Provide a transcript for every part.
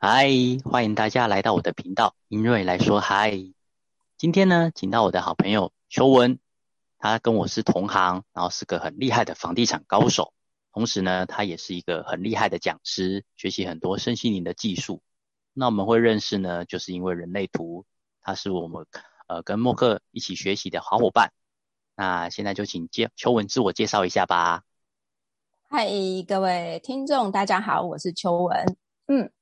嗨，欢迎大家来到我的频道，英瑞来说嗨。今天呢，请到我的好朋友邱文，他跟我是同行，然后是个很厉害的房地产高手，同时呢，他也是一个很厉害的讲师，学习很多身心灵的技术。那我们会认识呢，就是因为人类图，他是我们呃跟默克一起学习的好伙伴。那现在就请介邱文自我介绍一下吧。嗨，各位听众，大家好，我是邱文。嗯。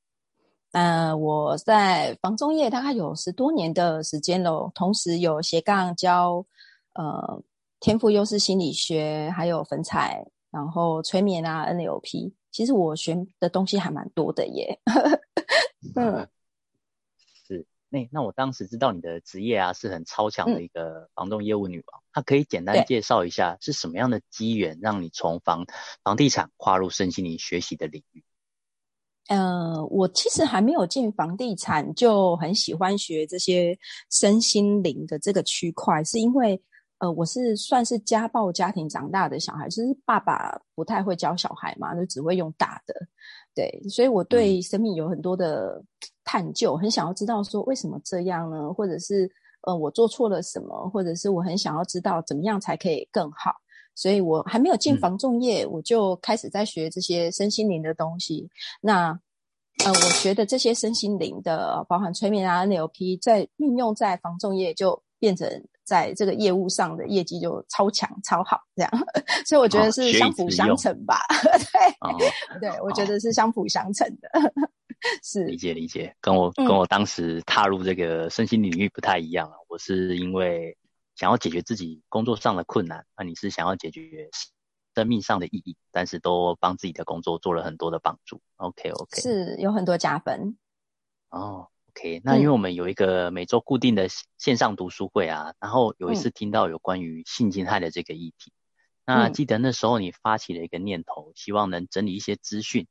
呃，我在房中业大概有十多年的时间喽，同时有斜杠教呃天赋优势心理学，还有粉彩，然后催眠啊 NLP，其实我学的东西还蛮多的耶。嗯，是那那我当时知道你的职业啊是很超强的一个房仲业务女王，那可以简单介绍一下是什么样的机缘让你从房房地产跨入身心灵学习的领域？呃，我其实还没有进房地产，就很喜欢学这些身心灵的这个区块，是因为呃，我是算是家暴家庭长大的小孩，就是爸爸不太会教小孩嘛，就只会用打的，对，所以我对生命有很多的探究，很想要知道说为什么这样呢？或者是呃，我做错了什么？或者是我很想要知道怎么样才可以更好？所以我还没有进房仲业，我就开始在学这些身心灵的东西。那呃，我觉得这些身心灵的，包含催眠啊、NLP，在运用在防重业，就变成在这个业务上的业绩就超强、超好这样。所以我觉得是相辅相成吧。对，对我觉得是相辅相成的。是理解理解，跟我跟我当时踏入这个身心领域不太一样啊。我是因为。想要解决自己工作上的困难，那你是想要解决生命上的意义，但是都帮自己的工作做了很多的帮助。OK OK，是有很多加分。哦，OK，那因为我们有一个每周固定的线上读书会啊，然后有一次听到有关于性侵害的这个议题，那记得那时候你发起了一个念头，希望能整理一些资讯，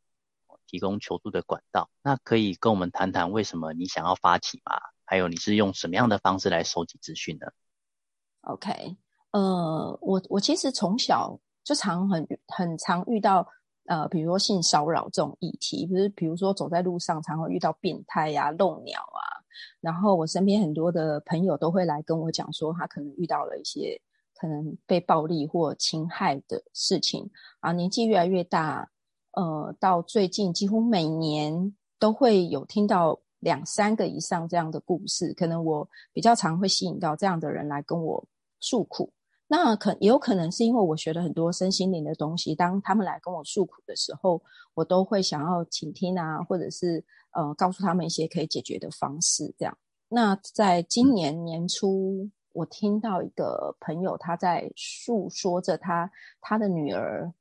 提供求助的管道。那可以跟我们谈谈为什么你想要发起吗？还有你是用什么样的方式来收集资讯呢？OK，呃，我我其实从小就常很很常遇到呃，比如说性骚扰这种议题，不是比如说走在路上常会遇到变态呀、漏鸟啊，然后我身边很多的朋友都会来跟我讲说，他可能遇到了一些可能被暴力或侵害的事情啊，年纪越来越大，呃，到最近几乎每年都会有听到。两三个以上这样的故事，可能我比较常会吸引到这样的人来跟我诉苦。那可也有可能是因为我学了很多身心灵的东西，当他们来跟我诉苦的时候，我都会想要倾听啊，或者是呃告诉他们一些可以解决的方式。这样。那在今年年初，我听到一个朋友他在诉说着他他的女儿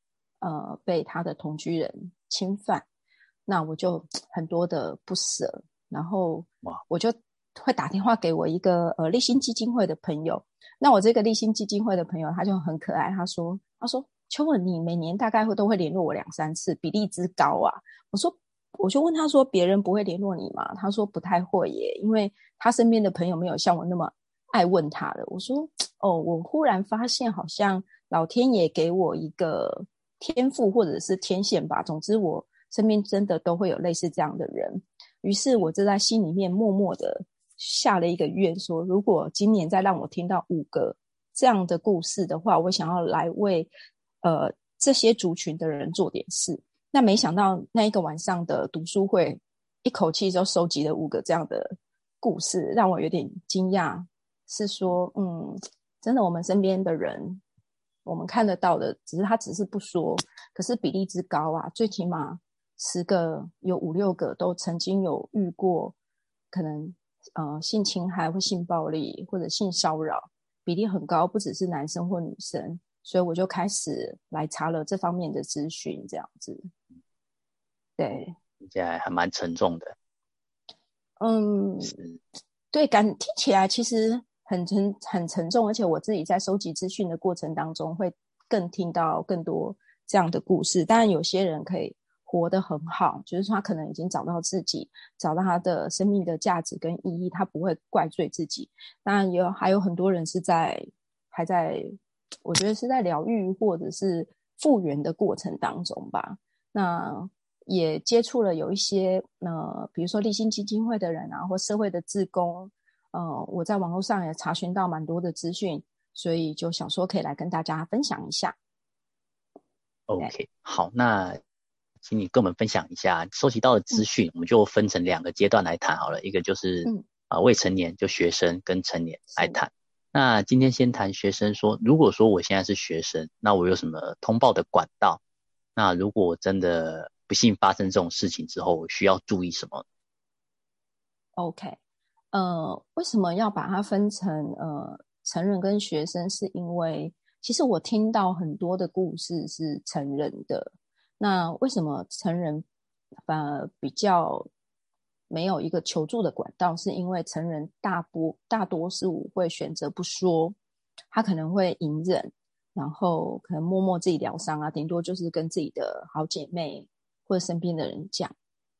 呃被他的同居人侵犯，那我就 很多的不舍。然后我就会打电话给我一个呃立新基金会的朋友。那我这个立新基金会的朋友他就很可爱，他说：“他说秋文，你每年大概会都会联络我两三次，比例之高啊。”我说：“我就问他说，别人不会联络你吗？”他说：“不太会耶，因为他身边的朋友没有像我那么爱问他的。”我说：“哦，我忽然发现好像老天爷给我一个天赋或者是天线吧。总之，我身边真的都会有类似这样的人。”于是我就在心里面默默的下了一个愿，说如果今年再让我听到五个这样的故事的话，我想要来为呃这些族群的人做点事。那没想到那一个晚上的读书会，一口气就收集了五个这样的故事，让我有点惊讶。是说，嗯，真的，我们身边的人，我们看得到的，只是他只是不说，可是比例之高啊，最起码。十个有五六个都曾经有遇过，可能呃性侵害或性暴力或者性骚扰比例很高，不只是男生或女生，所以我就开始来查了这方面的资讯，这样子。对，听起来还蛮沉重的。嗯，对，感听起来其实很沉很沉重，而且我自己在收集资讯的过程当中，会更听到更多这样的故事。当然，有些人可以。活得很好，就是他可能已经找到自己，找到他的生命的价值跟意义，他不会怪罪自己。当然，有还有很多人是在还在，我觉得是在疗愈或者是复原的过程当中吧。那也接触了有一些呃，比如说立新基金会的人啊，或社会的志工，呃，我在网络上也查询到蛮多的资讯，所以就想说可以来跟大家分享一下。OK，好，那请你跟我们分享一下收集到的资讯，我们就分成两个阶段来谈好了，一个就是啊未成年就学生跟成年来谈。那今天先谈学生，说如果说我现在是学生，那我有什么通报的管道？那如果真的不幸发生这种事情之后，我需要注意什么？OK，呃，为什么要把它分成呃成人跟学生？是因为其实我听到很多的故事是成人的，那为什么成人反而比较？没有一个求助的管道，是因为成人大多大多数会选择不说，他可能会隐忍，然后可能默默自己疗伤啊，顶多就是跟自己的好姐妹或者身边的人讲。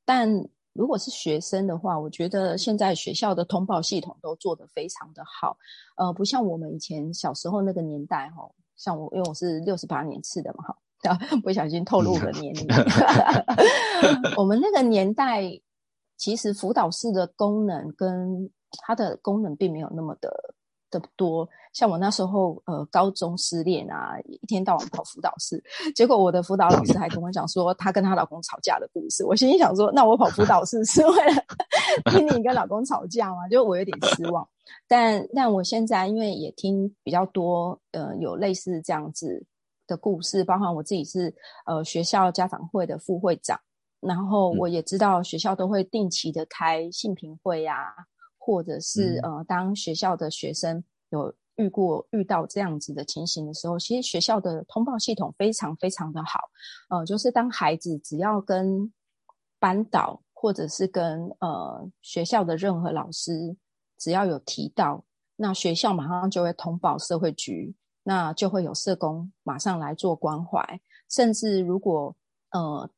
但如果是学生的话，我觉得现在学校的通报系统都做得非常的好，呃，不像我们以前小时候那个年代哈，像我因为我是六十八年次的嘛哈，不小心透露了年龄，我们那个年代。其实辅导室的功能跟它的功能并没有那么的的多。像我那时候，呃，高中失恋啊，一天到晚跑辅导室，结果我的辅导老师还跟我讲说，她跟她老公吵架的故事。我心里想说，那我跑辅导室是为了 听你跟老公吵架吗？就我有点失望。但但我现在因为也听比较多，呃，有类似这样子的故事，包含我自己是呃学校家长会的副会长。然后我也知道学校都会定期的开性评会啊，或者是呃，当学校的学生有遇过遇到这样子的情形的时候，其实学校的通报系统非常非常的好。呃，就是当孩子只要跟班导或者是跟呃学校的任何老师只要有提到，那学校马上就会通报社会局，那就会有社工马上来做关怀，甚至如果呃。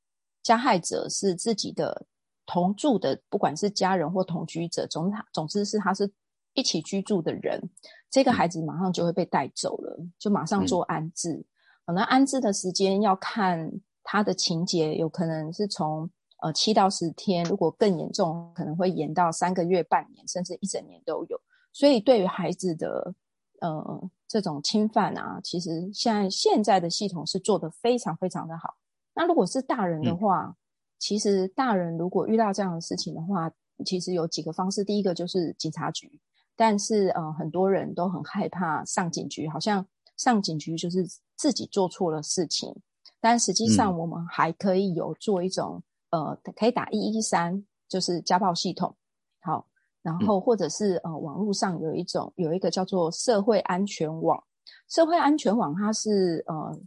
加害者是自己的同住的，不管是家人或同居者，总总之是他是一起居住的人，这个孩子马上就会被带走了，就马上做安置。可能安置的时间要看他的情节，有可能是从呃七到十天，如果更严重，可能会延到三个月、半年，甚至一整年都有。所以对于孩子的呃这种侵犯啊，其实现在现在的系统是做的非常非常的好。那如果是大人的话，其实大人如果遇到这样的事情的话，其实有几个方式。第一个就是警察局，但是呃，很多人都很害怕上警局，好像上警局就是自己做错了事情。但实际上，我们还可以有做一种呃，可以打一一三，就是家暴系统。好，然后或者是呃，网络上有一种有一个叫做社会安全网，社会安全网它是呃。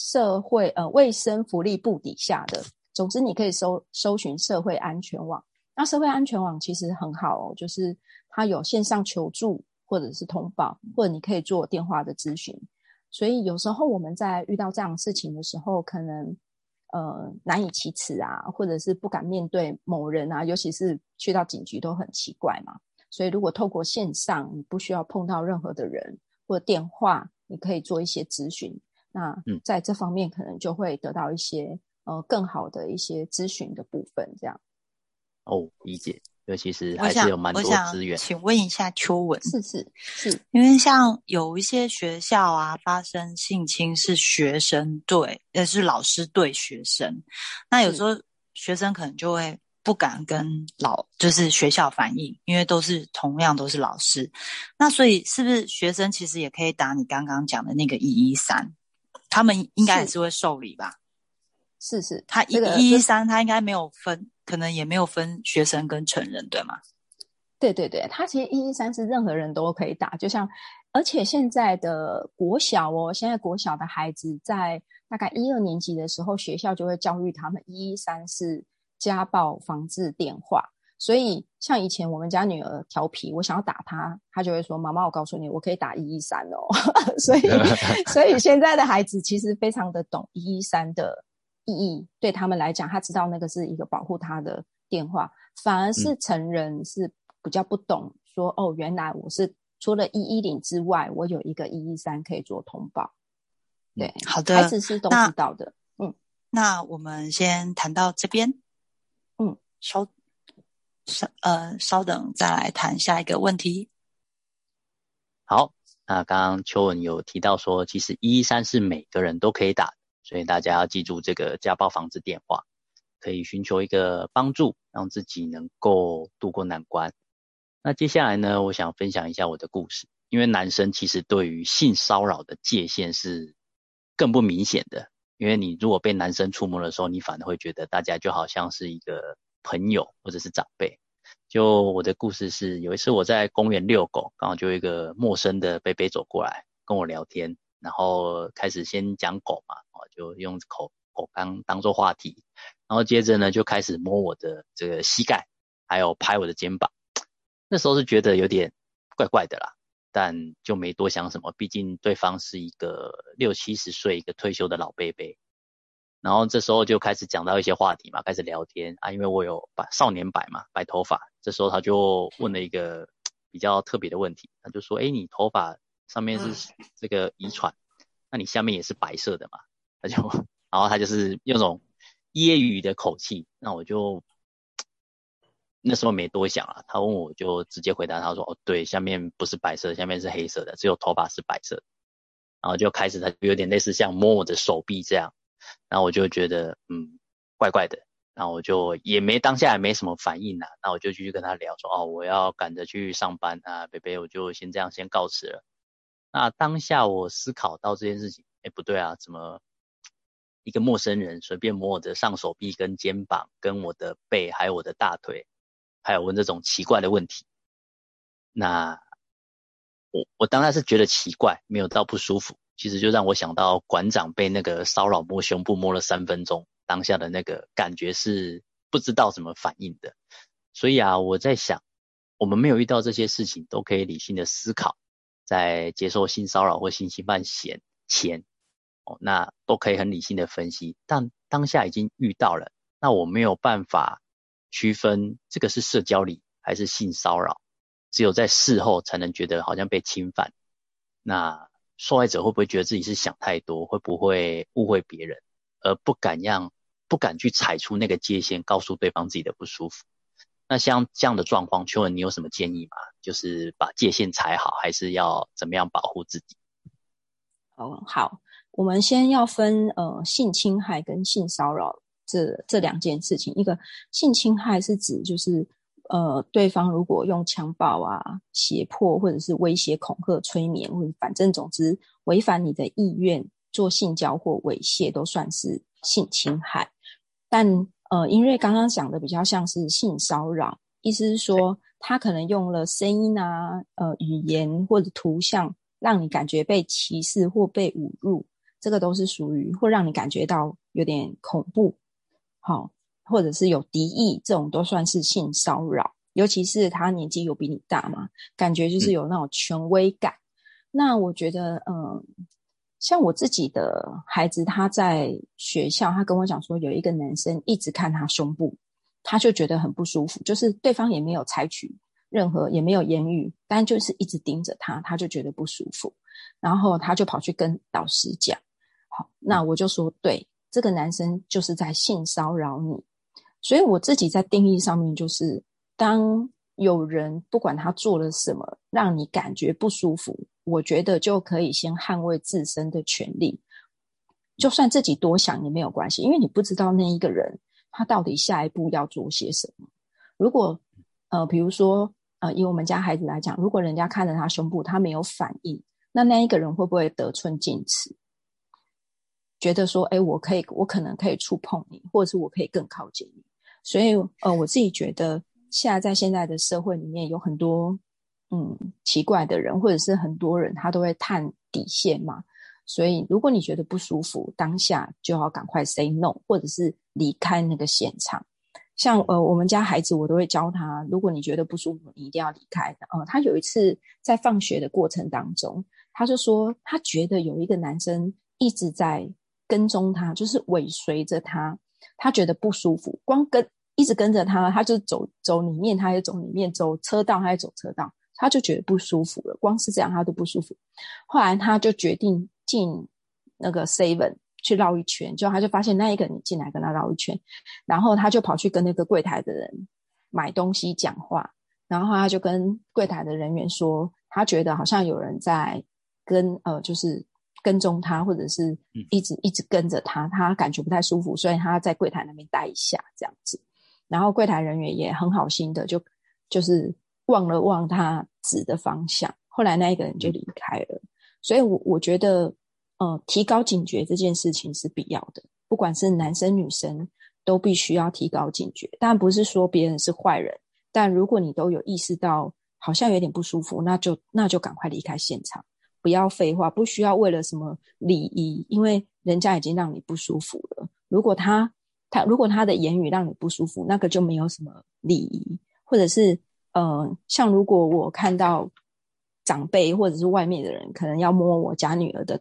社会呃卫生福利部底下的，总之你可以搜搜寻社会安全网。那社会安全网其实很好哦，就是它有线上求助或者是通报，或者你可以做电话的咨询。所以有时候我们在遇到这样事情的时候，可能呃难以启齿啊，或者是不敢面对某人啊，尤其是去到警局都很奇怪嘛。所以如果透过线上，你不需要碰到任何的人或电话，你可以做一些咨询。那在这方面可能就会得到一些呃更好的一些咨询的部分，这样。哦，理解。尤其实还是有蛮多资源。请问一下秋文，是是是，因为像有一些学校啊，发生性侵是学生对，也是老师对学生。那有时候学生可能就会不敢跟老，就是学校反映，因为都是同样都是老师。那所以是不是学生其实也可以打你刚刚讲的那个一一三？他们应该也是会受理吧？是是，他一一一三，他应该没有分，可能也没有分学生跟成人，对吗？对对对，他其实一一三是任何人都可以打，就像而且现在的国小哦，现在国小的孩子在大概一二年级的时候，学校就会教育他们一一三是家暴防治电话。所以，像以前我们家女儿调皮，我想要打她，她就会说：“妈妈，我告诉你，我可以打一一三哦。”所以，所以现在的孩子其实非常的懂一一三的意义，对他们来讲，他知道那个是一个保护他的电话。反而是成人是比较不懂，说：“哦，原来我是除了一一零之外，我有一个一一三可以做通报。”对，好的，孩子是都知道的。嗯那我们先谈到这边，嗯，稍稍呃稍等，再来谈下一个问题。好，那刚刚秋文有提到说，其实一一三是每个人都可以打，所以大家要记住这个家暴防治电话，可以寻求一个帮助，让自己能够度过难关。那接下来呢，我想分享一下我的故事，因为男生其实对于性骚扰的界限是更不明显的，因为你如果被男生触摸的时候，你反而会觉得大家就好像是一个朋友或者是长辈。就我的故事是，有一次我在公园遛狗，刚好就一个陌生的贝贝走过来跟我聊天，然后开始先讲狗嘛，哦，就用口狗当当做话题，然后接着呢就开始摸我的这个膝盖，还有拍我的肩膀。那时候是觉得有点怪怪的啦，但就没多想什么，毕竟对方是一个六七十岁一个退休的老贝贝。然后这时候就开始讲到一些话题嘛，开始聊天啊，因为我有白少年白嘛，白头发。这时候他就问了一个比较特别的问题，他就说：“哎，你头发上面是这个遗传，那你下面也是白色的嘛？”他就，然后他就是用种揶揄的口气，那我就那时候没多想啊。他问我就直接回答他说：“哦，对，下面不是白色，下面是黑色的，只有头发是白色。”然后就开始他有点类似像摸我的手臂这样，然后我就觉得嗯怪怪的。然后我就也没当下也没什么反应啊，那我就继续跟他聊说，哦，我要赶着去上班啊，北北，我就先这样先告辞了。那当下我思考到这件事情，哎，不对啊，怎么一个陌生人随便摸我的上手臂跟肩膀，跟我的背，还有我的大腿，还有问这种奇怪的问题？那我我当然是觉得奇怪，没有到不舒服，其实就让我想到馆长被那个骚扰摸胸部摸了三分钟。当下的那个感觉是不知道怎么反应的，所以啊，我在想，我们没有遇到这些事情，都可以理性的思考，在接受性骚扰或性侵犯前前，哦，那都可以很理性的分析。但当下已经遇到了，那我没有办法区分这个是社交礼还是性骚扰，只有在事后才能觉得好像被侵犯。那受害者会不会觉得自己是想太多，会不会误会别人，而不敢让？不敢去踩出那个界限，告诉对方自己的不舒服。那像这样的状况，邱文，你有什么建议吗？就是把界限踩好，还是要怎么样保护自己？哦，好，我们先要分呃性侵害跟性骚扰这这两件事情。一个性侵害是指就是呃对方如果用强暴啊、胁迫或者是威胁、恐吓、催眠，或者反正总之违反你的意愿做性交或猥亵，都算是性侵害。但呃，因为刚刚讲的比较像是性骚扰，意思是说他可能用了声音啊、呃语言或者图像，让你感觉被歧视或被侮辱，这个都是属于会让你感觉到有点恐怖，好，或者是有敌意，这种都算是性骚扰。尤其是他年纪有比你大嘛，感觉就是有那种权威感。那我觉得，嗯。像我自己的孩子，他在学校，他跟我讲说，有一个男生一直看他胸部，他就觉得很不舒服。就是对方也没有采取任何，也没有言语，但就是一直盯着他，他就觉得不舒服。然后他就跑去跟导师讲，好，那我就说，对，这个男生就是在性骚扰你。所以我自己在定义上面，就是当有人不管他做了什么，让你感觉不舒服。我觉得就可以先捍卫自身的权利，就算自己多想也没有关系，因为你不知道那一个人他到底下一步要做些什么。如果呃，比如说呃，以我们家孩子来讲，如果人家看着他胸部，他没有反应，那那一个人会不会得寸进尺，觉得说，哎，我可以，我可能可以触碰你，或者是我可以更靠近你？所以呃，我自己觉得，现在在现在的社会里面有很多。嗯，奇怪的人，或者是很多人，他都会探底线嘛。所以，如果你觉得不舒服，当下就要赶快 say no，或者是离开那个现场。像呃，我们家孩子，我都会教他，如果你觉得不舒服，你一定要离开。呃，他有一次在放学的过程当中，他就说他觉得有一个男生一直在跟踪他，就是尾随着他，他觉得不舒服，光跟一直跟着他，他就走走里面，他也走里面，走车道，他也走车道。他就觉得不舒服了，光是这样他都不舒服。后来他就决定进那个 seven，去绕一圈，就他就发现那一个人进来跟他绕一圈，然后他就跑去跟那个柜台的人买东西讲话，然后他就跟柜台的人员说，他觉得好像有人在跟呃，就是跟踪他，或者是一直一直跟着他，他感觉不太舒服，所以他在柜台那边待一下这样子。然后柜台人员也很好心的，就就是望了望他指的方向，后来那一个人就离开了。所以，我我觉得。呃，提高警觉这件事情是必要的，不管是男生女生都必须要提高警觉。当然不是说别人是坏人，但如果你都有意识到好像有点不舒服，那就那就赶快离开现场，不要废话，不需要为了什么礼仪，因为人家已经让你不舒服了。如果他他如果他的言语让你不舒服，那个就没有什么礼仪，或者是呃，像如果我看到长辈或者是外面的人可能要摸我家女儿的。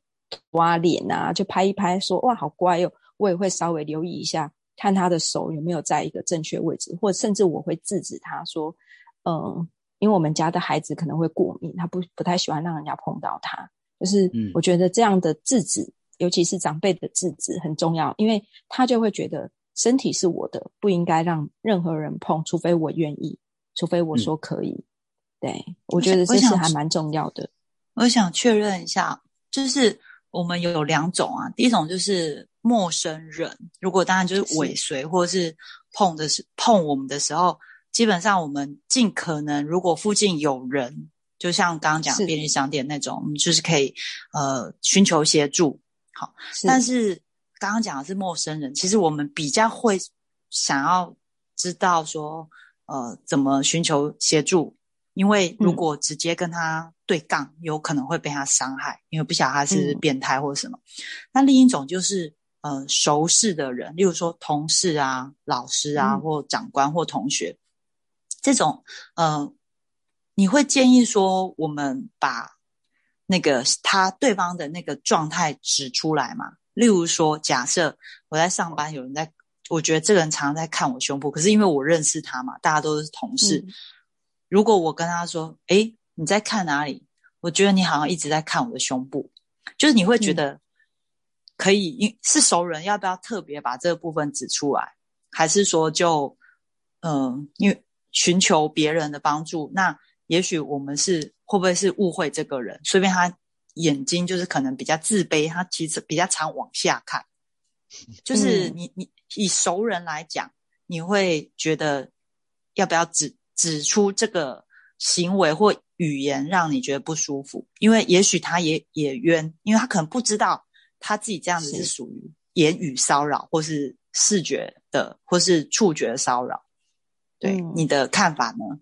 挖脸啊，就拍一拍，说哇好乖哦。我也会稍微留意一下，看他的手有没有在一个正确位置，或者甚至我会制止他说，嗯，因为我们家的孩子可能会过敏，他不不太喜欢让人家碰到他。就是我觉得这样的制止，尤其是长辈的制止很重要，因为他就会觉得身体是我的，不应该让任何人碰，除非我愿意，除非我说可以。对我觉得这是还蛮重要的。我想确认一下，就是。我们有两种啊，第一种就是陌生人，如果当然就是尾随或者是碰的是碰我们的时候，基本上我们尽可能，如果附近有人，就像刚刚讲便利商店那种，我们就是可以呃寻求协助。好，但是刚刚讲的是陌生人，其实我们比较会想要知道说，呃，怎么寻求协助。因为如果直接跟他对杠，有可能会被他伤害，因为不晓得他是变态或者什么。那另一种就是，呃，熟识的人，例如说同事啊、老师啊，或长官或同学，这种，呃，你会建议说，我们把那个他对方的那个状态指出来吗？例如说，假设我在上班，有人在，我觉得这个人常常在看我胸部，可是因为我认识他嘛，大家都是同事。如果我跟他说：“哎，你在看哪里？我觉得你好像一直在看我的胸部。”就是你会觉得可以，因是熟人，要不要特别把这个部分指出来？还是说就嗯，因为寻求别人的帮助？那也许我们是会不会是误会这个人？随便他眼睛就是可能比较自卑，他其实比较常往下看。就是你你以熟人来讲，你会觉得要不要指？指出这个行为或语言让你觉得不舒服，因为也许他也也冤，因为他可能不知道他自己这样子是属于言语骚扰，或是视觉的，或是触觉骚扰。对你的看法呢？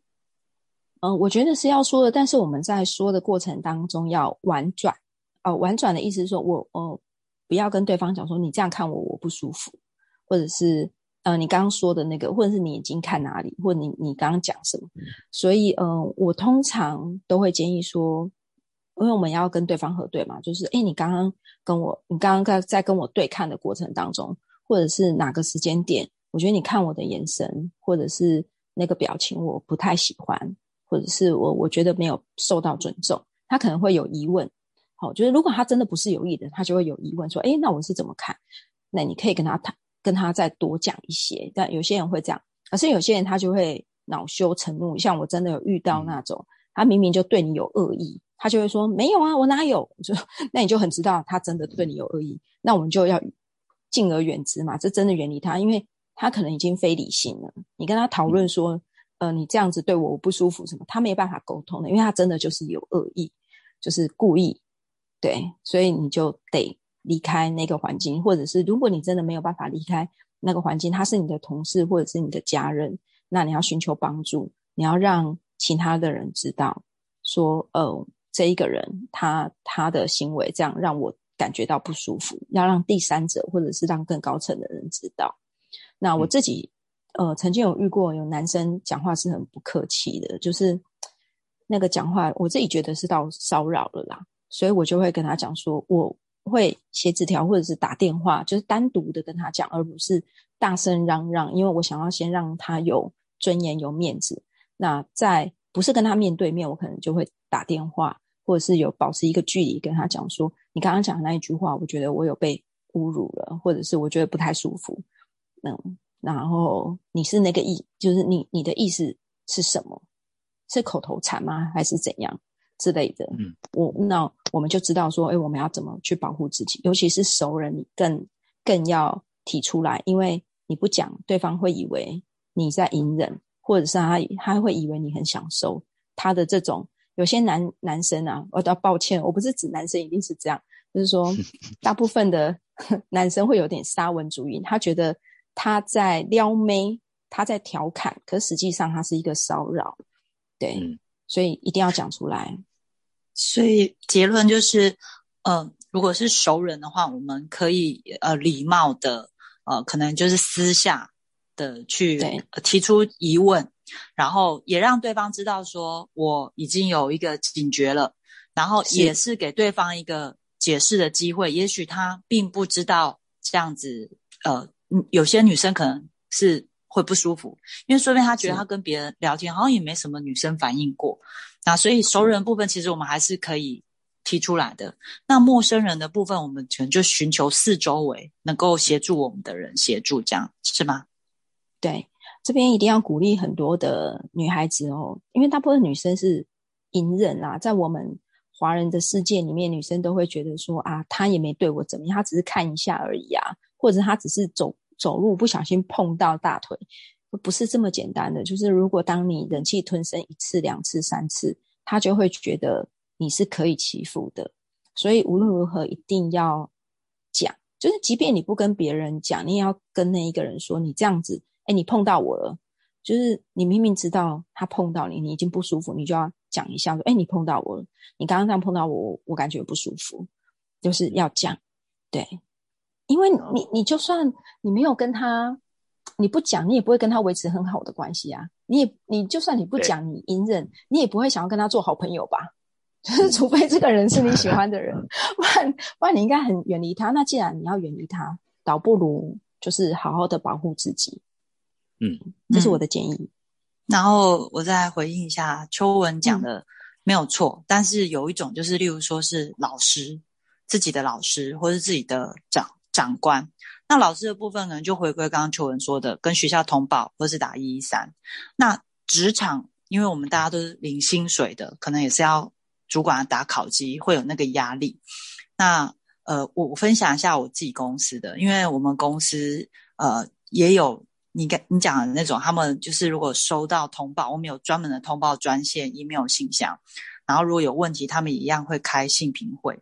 嗯，我觉得是要说的，但是我们在说的过程当中要婉转。哦，婉转的意思是说我哦，不要跟对方讲说你这样看我我不舒服，或者是。呃，你刚刚说的那个，或者是你眼睛看哪里，或者你你刚刚讲什么？所以，呃，我通常都会建议说，因为我们要跟对方核对嘛，就是，哎，你刚刚跟我，你刚刚在在跟我对看的过程当中，或者是哪个时间点，我觉得你看我的眼神，或者是那个表情，我不太喜欢，或者是我我觉得没有受到尊重，他可能会有疑问。好，就是如果他真的不是有意的，他就会有疑问，说，哎，那我是怎么看？那你可以跟他谈。跟他再多讲一些，但有些人会这样，可是有些人他就会恼羞成怒。像我真的有遇到那种，他明明就对你有恶意，他就会说没有啊，我哪有？就那你就很知道他真的对你有恶意，那我们就要敬而远之嘛，这真的远离他，因为他可能已经非理性了。你跟他讨论说，呃，你这样子对我我不舒服什么，他没办法沟通的，因为他真的就是有恶意，就是故意。对，所以你就得。离开那个环境，或者是如果你真的没有办法离开那个环境，他是你的同事或者是你的家人，那你要寻求帮助，你要让其他的人知道，说，呃，这一个人他他的行为这样让我感觉到不舒服，要让第三者或者是让更高层的人知道。那我自己，呃，曾经有遇过有男生讲话是很不客气的，就是那个讲话，我自己觉得是到骚扰了啦，所以我就会跟他讲说，我。会写纸条或者是打电话，就是单独的跟他讲，而不是大声嚷嚷。因为我想要先让他有尊严、有面子。那在不是跟他面对面，我可能就会打电话，或者是有保持一个距离跟他讲说：“你刚刚讲的那一句话，我觉得我有被侮辱了，或者是我觉得不太舒服，嗯，然后你是那个意，就是你你的意思是什么？是口头禅吗？还是怎样之类的？嗯，我那我们就知道说，哎，我们要怎么去保护自己？尤其是熟人，你更更要提出来，因为你不讲，对方会以为你在隐忍，或者是他他会以为你很享受他的这种。有些男男生啊，我要抱歉，我不是指男生一定是这样，就是说，大部分的 男生会有点沙文主义，他觉得他在撩妹，他在调侃，可实际上他是一个骚扰。对，所以一定要讲出来。所以结论就是，呃，如果是熟人的话，我们可以呃礼貌的呃，可能就是私下的去提出疑问，然后也让对方知道说我已经有一个警觉了，然后也是给对方一个解释的机会。也许他并不知道这样子，呃，有些女生可能是。会不舒服，因为说不定他觉得他跟别人聊天好像也没什么女生反应过，那所以熟人部分其实我们还是可以提出来的。那陌生人的部分，我们可能就寻求四周围能够协助我们的人协助，这样是吗？对，这边一定要鼓励很多的女孩子哦，因为大部分女生是隐忍啊，在我们华人的世界里面，女生都会觉得说啊，他也没对我怎么样，他只是看一下而已啊，或者他只是走。走路不小心碰到大腿，不是这么简单的。就是如果当你忍气吞声一次、两次、三次，他就会觉得你是可以欺负的。所以无论如何一定要讲，就是即便你不跟别人讲，你也要跟那一个人说，你这样子，哎，你碰到我了，就是你明明知道他碰到你，你已经不舒服，你就要讲一下说，哎，你碰到我了，你刚刚这样碰到我，我感觉不舒服，就是要讲，对。因为你，你就算你没有跟他，你不讲，你也不会跟他维持很好的关系啊。你也，你就算你不讲，你隐忍，你也不会想要跟他做好朋友吧？就是除非这个人是你喜欢的人，不然不然你应该很远离他。那既然你要远离他，倒不如就是好好的保护自己。嗯，这是我的建议。然后我再回应一下秋文讲的没有错，但是有一种就是，例如说是老师自己的老师，或是自己的长。长官，那老师的部分可能就回归刚刚秋文说的，跟学校通报或是打一一三。那职场，因为我们大家都是领薪水的，可能也是要主管打考绩，会有那个压力。那呃，我分享一下我自己公司的，因为我们公司呃也有你跟你讲的那种，他们就是如果收到通报，我们有专门的通报专线、email 信箱，然后如果有问题，他们一样会开信评会。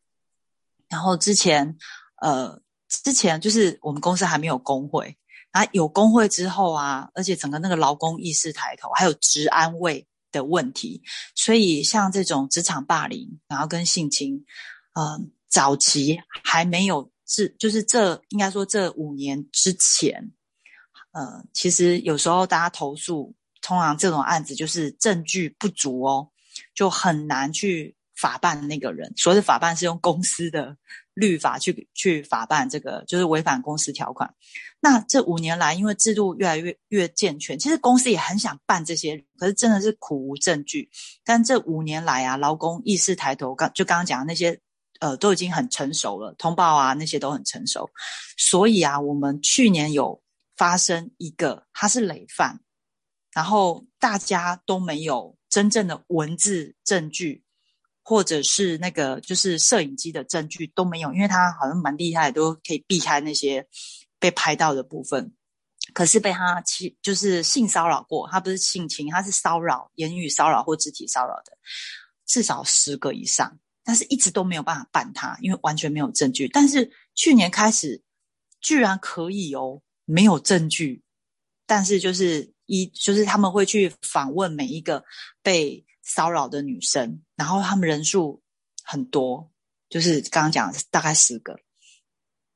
然后之前呃。之前就是我们公司还没有工会，然后有工会之后啊，而且整个那个劳工意识抬头，还有职安卫的问题，所以像这种职场霸凌，然后跟性侵，嗯，早期还没有是，就是这应该说这五年之前，呃，其实有时候大家投诉，通常这种案子就是证据不足哦，就很难去法办那个人，所谓的法办是用公司的。律法去去法办这个就是违反公司条款。那这五年来，因为制度越来越越健全，其实公司也很想办这些，可是真的是苦无证据。但这五年来啊，劳工意识抬头，刚就刚刚讲的那些，呃，都已经很成熟了，通报啊那些都很成熟。所以啊，我们去年有发生一个他是累犯，然后大家都没有真正的文字证据。或者是那个就是摄影机的证据都没有，因为他好像蛮厉害，都可以避开那些被拍到的部分。可是被他欺，就是性骚扰过，他不是性侵，他是骚扰、言语骚扰或肢体骚扰的，至少十个以上。但是一直都没有办法办他，因为完全没有证据。但是去年开始，居然可以哦，没有证据，但是就是一就是他们会去访问每一个被。骚扰的女生，然后他们人数很多，就是刚刚讲大概十个，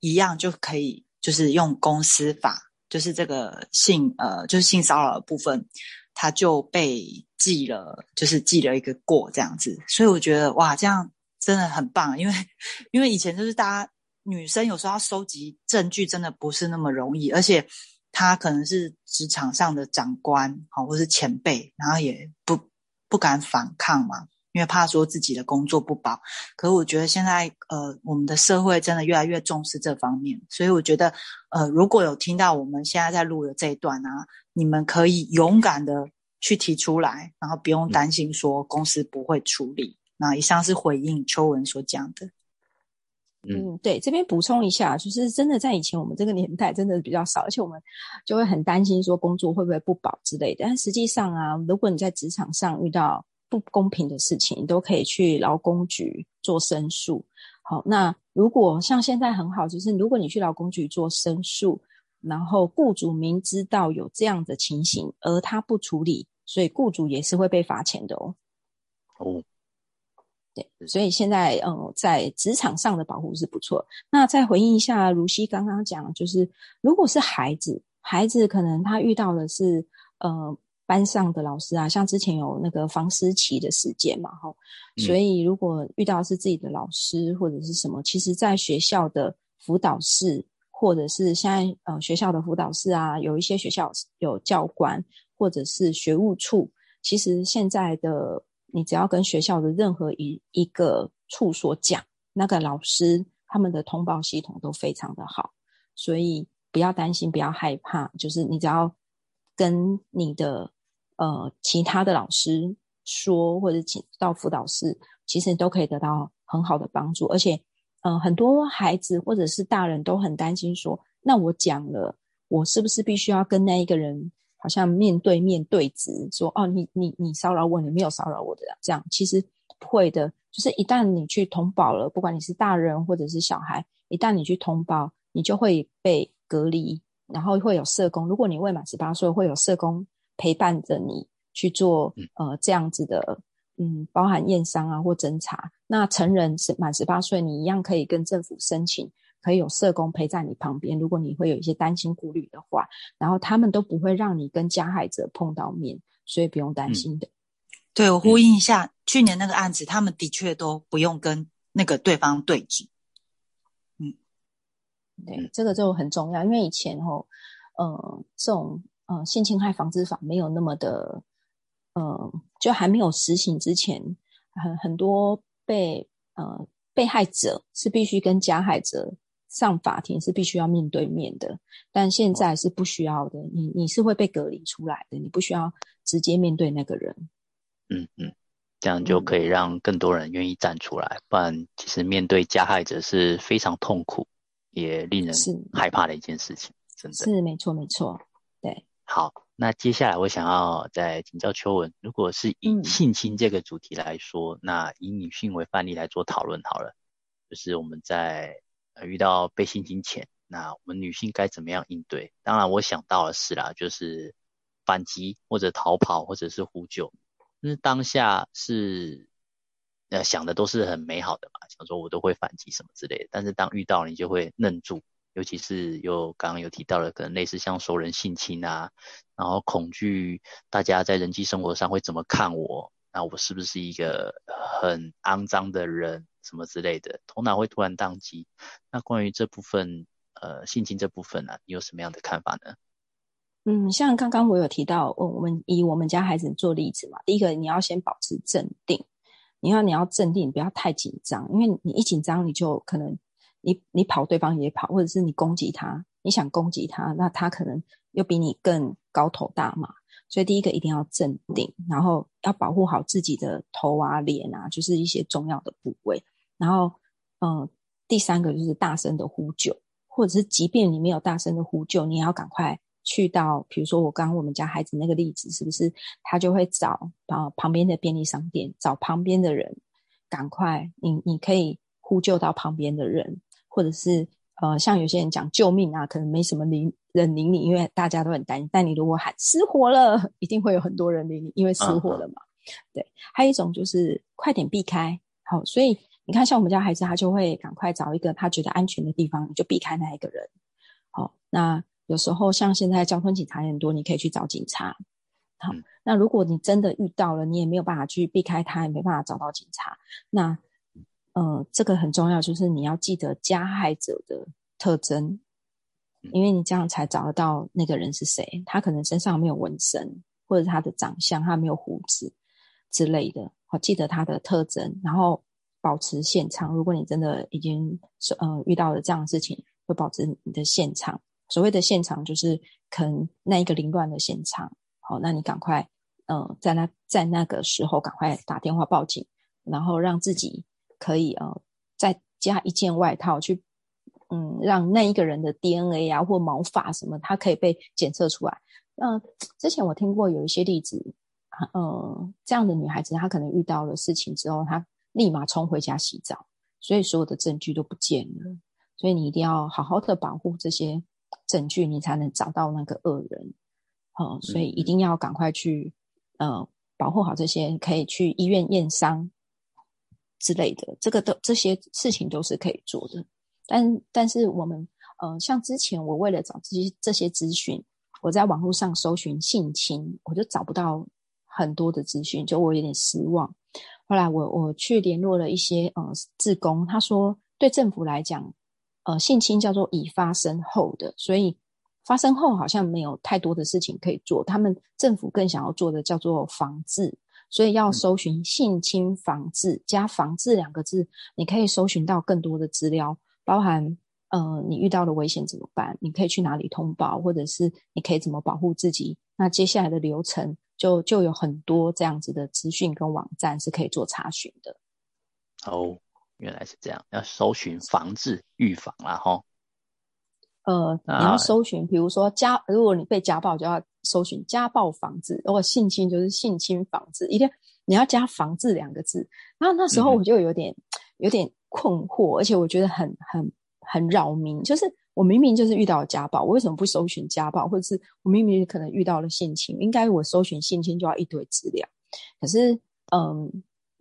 一样就可以，就是用公司法，就是这个性呃，就是性骚扰的部分，他就被记了，就是记了一个过这样子。所以我觉得哇，这样真的很棒，因为因为以前就是大家女生有时候要收集证据，真的不是那么容易，而且他可能是职场上的长官好，或是前辈，然后也不。不敢反抗嘛，因因为怕说自己的工作不保。可是我觉得现在呃，我们的社会真的越来越重视这方面，所以我觉得呃，如果有听到我们现在在录的这一段啊，你们可以勇敢的去提出来，然后不用担心说公司不会处理。那以上是回应秋文所讲的。嗯，对，这边补充一下，就是真的在以前我们这个年代真的比较少，而且我们就会很担心说工作会不会不保之类的。但实际上啊，如果你在职场上遇到不公平的事情，你都可以去劳工局做申诉。好，那如果像现在很好，就是如果你去劳工局做申诉，然后雇主明知道有这样的情形，而他不处理，所以雇主也是会被罚钱的哦。哦。对，所以现在，嗯，在职场上的保护是不错。那再回应一下，如熙刚刚讲，就是如果是孩子，孩子可能他遇到的是，呃，班上的老师啊，像之前有那个房思琪的事件嘛，哈，所以如果遇到是自己的老师或者是什么，其实在学校的辅导室，或者是现在呃学校的辅导室啊，有一些学校有教官或者是学务处，其实现在的。你只要跟学校的任何一一个处所讲，那个老师他们的通报系统都非常的好，所以不要担心，不要害怕，就是你只要跟你的呃其他的老师说，或者请到辅导室，其实都可以得到很好的帮助。而且，嗯，很多孩子或者是大人都很担心说，那我讲了，我是不是必须要跟那一个人？好像面对面对质说哦，你你你骚扰我，你没有骚扰我的这样，其实不会的。就是一旦你去通报了，不管你是大人或者是小孩，一旦你去通报，你就会被隔离，然后会有社工。如果你未满十八岁，会有社工陪伴着你去做呃这样子的，嗯，包含验伤啊或侦查。那成人是满十八岁，你一样可以跟政府申请。可以有社工陪在你旁边，如果你会有一些担心顾虑的话，然后他们都不会让你跟加害者碰到面，所以不用担心的。对我呼应一下，去年那个案子，他们的确都不用跟那个对方对峙。嗯，对，这个就很重要，因为以前哦，呃，这种呃性侵害防治法没有那么的，呃，就还没有实行之前，很很多被呃被害者是必须跟加害者。上法庭是必须要面对面的，但现在是不需要的。你你是会被隔离出来的，你不需要直接面对那个人。嗯嗯，这样就可以让更多人愿意站出来。不然，其实面对加害者是非常痛苦，也令人害怕的一件事情。真的是没错没错。对，好，那接下来我想要再请教秋文，如果是以性侵这个主题来说，那以女性为范例来做讨论好了，就是我们在。遇到被性侵前，那我们女性该怎么样应对？当然，我想到的是啦，就是反击或者逃跑或者是呼救。那当下是呃想的都是很美好的嘛，想说我都会反击什么之类的。但是当遇到你就会愣住，尤其是又刚刚有提到的，可能类似像熟人性侵啊，然后恐惧大家在人际生活上会怎么看我，那我是不是一个很肮脏的人？什么之类的，头脑会突然宕机。那关于这部分，呃，性侵这部分呢，你有什么样的看法呢？嗯，像刚刚我有提到，我我们以我们家孩子做例子嘛。第一个，你要先保持镇定，你要你要镇定，不要太紧张，因为你一紧张，你就可能你你跑，对方也跑，或者是你攻击他，你想攻击他，那他可能又比你更高头大马。所以第一个一定要镇定，然后要保护好自己的头啊、脸啊，就是一些重要的部位。然后，嗯，第三个就是大声的呼救，或者是即便你没有大声的呼救，你也要赶快去到，比如说我刚刚我们家孩子那个例子，是不是他就会找啊旁边的便利商店，找旁边的人，赶快，你你可以呼救到旁边的人，或者是呃像有些人讲救命啊，可能没什么理人理你，因为大家都很担心，但你如果喊失火了，一定会有很多人理你，因为失火了嘛。对，还有一种就是快点避开，好，所以。你看，像我们家孩子，他就会赶快找一个他觉得安全的地方，你就避开那一个人。好，那有时候像现在交通警察也很多，你可以去找警察。好，那如果你真的遇到了，你也没有办法去避开他，也没办法找到警察。那，呃，这个很重要，就是你要记得加害者的特征，因为你这样才找得到那个人是谁。他可能身上没有纹身，或者他的长相他没有胡子。之类的，好记得他的特征，然后保持现场。如果你真的已经呃遇到了这样的事情，会保持你的现场。所谓的现场就是可能那一个凌乱的现场，好，那你赶快呃在那在那个时候赶快打电话报警，然后让自己可以呃再加一件外套去。嗯，让那一个人的 DNA 啊或毛发什么，它可以被检测出来。那之前我听过有一些例子，呃，这样的女孩子她可能遇到了事情之后，她立马冲回家洗澡，所以所有的证据都不见了。所以你一定要好好的保护这些证据，你才能找到那个恶人。哦，所以一定要赶快去呃保护好这些，可以去医院验伤之类的，这个都这些事情都是可以做的。但但是我们，呃，像之前我为了找这些这些资讯，我在网络上搜寻性侵，我就找不到很多的资讯，就我有点失望。后来我我去联络了一些呃志工，他说对政府来讲，呃，性侵叫做已发生后的，所以发生后好像没有太多的事情可以做。他们政府更想要做的叫做防治，所以要搜寻性侵防治加防治两个字，你可以搜寻到更多的资料。包含，呃，你遇到的危险怎么办？你可以去哪里通报，或者是你可以怎么保护自己？那接下来的流程就就有很多这样子的资讯跟网站是可以做查询的。哦，原来是这样，要搜寻防治预防啦，哈。呃，你要搜寻，比如说家，如果你被家暴，就要搜寻家暴防治；如果性侵，就是性侵防治，一定你要加“防治”两个字。然后那时候我就有点，有点。困惑，而且我觉得很很很扰民。就是我明明就是遇到了家暴，我为什么不搜寻家暴？或者是我明明可能遇到了性侵，应该我搜寻性侵就要一堆资料。可是，嗯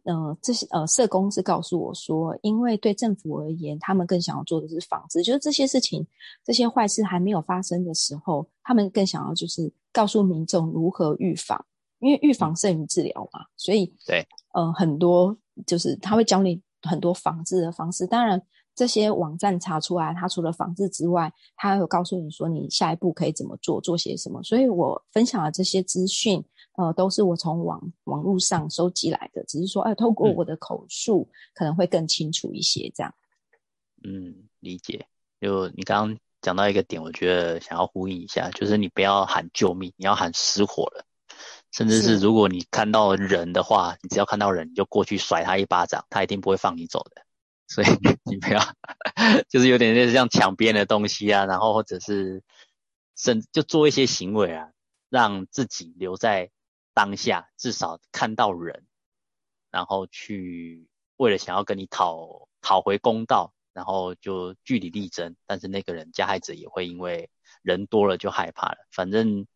嗯，这些呃社工是告诉我说，因为对政府而言，他们更想要做的是防治，就是这些事情、这些坏事还没有发生的时候，他们更想要就是告诉民众如何预防，因为预防胜于治疗嘛。所以，对，呃，很多就是他会教你。很多防治的方式，当然这些网站查出来，它除了防治之外，它有告诉你说你下一步可以怎么做，做些什么。所以我分享的这些资讯，呃，都是我从网网络上收集来的，只是说，哎，透过我的口述可能会更清楚一些，这样。嗯，理解。就你刚刚讲到一个点，我觉得想要呼应一下，就是你不要喊救命，你要喊失火了。甚至是如果你看到人的话，你只要看到人，你就过去甩他一巴掌，他一定不会放你走的。所以 你不要，就是有点类似像抢别人的东西啊，然后或者是甚就做一些行为啊，让自己留在当下，至少看到人，然后去为了想要跟你讨讨回公道，然后就据理力争。但是那个人加害者也会因为人多了就害怕了，反正。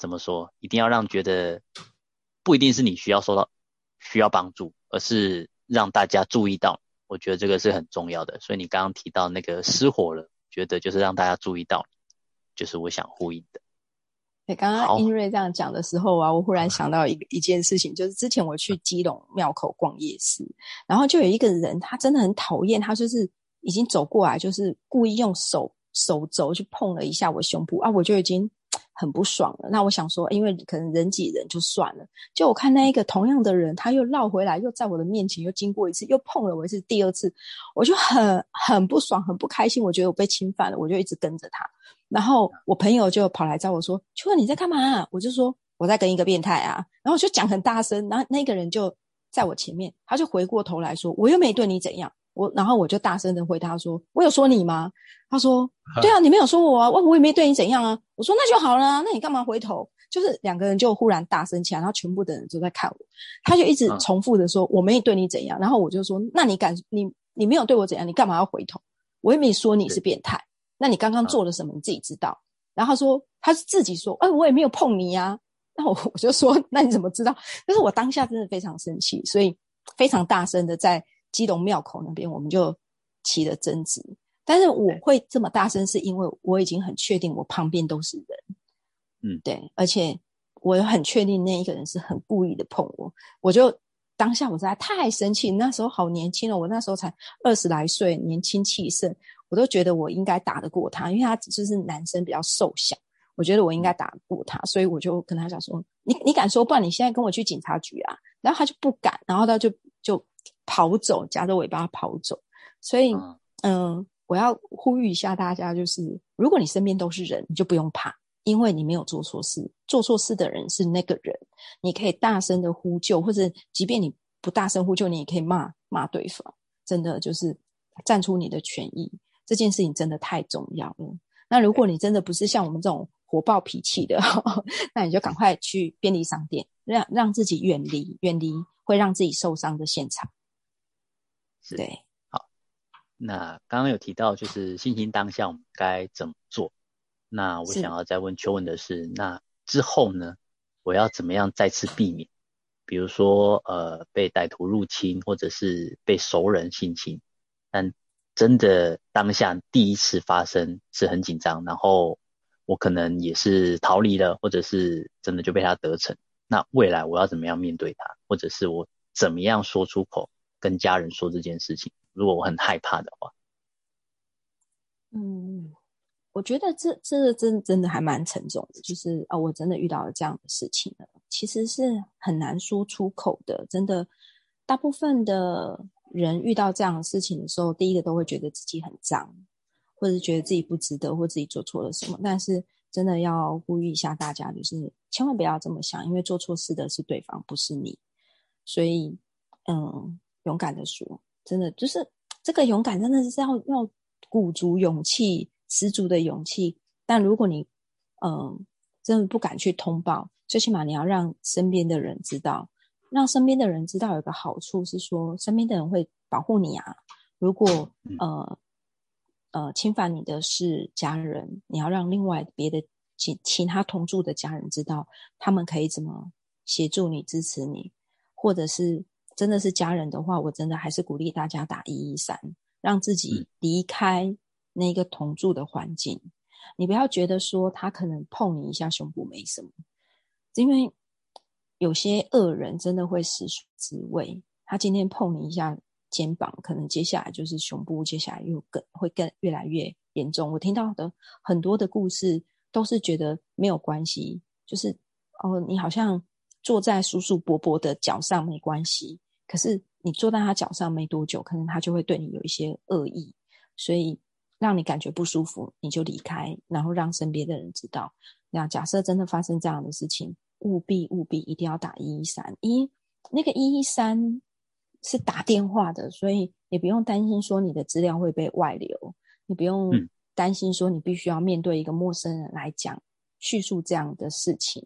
怎么说？一定要让觉得不一定是你需要受到需要帮助，而是让大家注意到。我觉得这个是很重要的。所以你刚刚提到那个失火了，觉得就是让大家注意到，就是我想呼应的。对，刚刚英瑞这样讲的时候啊，我忽然想到一个一件事情，就是之前我去基隆庙口逛夜市，然后就有一个人，他真的很讨厌，他就是已经走过来，就是故意用手手肘去碰了一下我胸部啊，我就已经。很不爽了，那我想说，因为可能人挤人就算了，就我看那一个同样的人，他又绕回来，又在我的面前又经过一次，又碰了我一次，第二次，我就很很不爽，很不开心，我觉得我被侵犯了，我就一直跟着他。然后我朋友就跑来找我说：“秋哥你在干嘛？”我就说：“我在跟一个变态啊。”然后就讲很大声，然后那个人就在我前面，他就回过头来说：“我又没对你怎样。”我然后我就大声的回答说：“我有说你吗？”他说：“对啊，你没有说我啊，我我也没对你怎样啊。”我说：“那就好了，那你干嘛回头？”就是两个人就忽然大声起来，然后全部的人都在看我。他就一直重复的说：“我没对你怎样。”然后我就说：“那你敢你你没有对我怎样，你干嘛要回头？我也没说你是变态，那你刚刚做了什么？你自己知道。”然后说他是自己说：“哎，我也没有碰你呀。”那我我就说：“那你怎么知道？” 但是我当下真的非常生气，所以非常大声的在。基隆庙口那边，我们就起了争执。但是我会这么大声，是因为我已经很确定我旁边都是人。嗯，对，而且我很确定那一个人是很故意的碰我。我就当下我实在太生气，那时候好年轻哦，我那时候才二十来岁，年轻气盛，我都觉得我应该打得过他，因为他就是男生比较瘦小，我觉得我应该打得过他，所以我就跟他讲说：“你你敢说？不然你现在跟我去警察局啊！然后他就不敢，然后他就就跑走，夹着尾巴跑走。所以，嗯，我要呼吁一下大家，就是如果你身边都是人，你就不用怕，因为你没有做错事，做错事的人是那个人，你可以大声的呼救，或者即便你不大声呼救，你也可以骂骂对方。真的就是站出你的权益，这件事情真的太重要了。那如果你真的不是像我们这种火爆脾气的，那你就赶快去便利商店，让让自己远离远离会让自己受伤的现场。对，好。那刚刚有提到就是心情当下我们该怎么做？那我想要再问秋文的是，那之后呢？我要怎么样再次避免？比如说，呃，被歹徒入侵，或者是被熟人性侵，但真的当下第一次发生是很紧张，然后我可能也是逃离了，或者是真的就被他得逞。那未来我要怎么样面对他，或者是我怎么样说出口跟家人说这件事情？如果我很害怕的话，嗯。我觉得这这真真的还蛮沉重的，就是啊，我真的遇到了这样的事情了，其实是很难说出口的。真的，大部分的人遇到这样的事情的时候，第一个都会觉得自己很脏，或者觉得自己不值得，或自己做错了什么。但是真的要呼吁一下大家，就是千万不要这么想，因为做错事的是对方，不是你。所以，嗯，勇敢的说，真的就是这个勇敢，真的是要要鼓足勇气。十足的勇气，但如果你，嗯，真的不敢去通报，最起码你要让身边的人知道，让身边的人知道有个好处是说，身边的人会保护你啊。如果呃呃侵犯你的是家人，你要让另外别的其其他同住的家人知道，他们可以怎么协助你、支持你，或者是真的是家人的话，我真的还是鼓励大家打一一三，让自己离开。那个同住的环境，你不要觉得说他可能碰你一下胸部没什么，因为有些恶人真的会食髓知味。他今天碰你一下肩膀，可能接下来就是胸部，接下来又更会更越来越严重。我听到的很多的故事都是觉得没有关系，就是哦，你好像坐在叔叔伯伯的脚上没关系，可是你坐在他脚上没多久，可能他就会对你有一些恶意，所以。让你感觉不舒服，你就离开，然后让身边的人知道。那假设真的发生这样的事情，务必务必一定要打一一三一。那个一一三是打电话的，所以你不用担心说你的资料会被外流，你不用担心说你必须要面对一个陌生人来讲叙述这样的事情。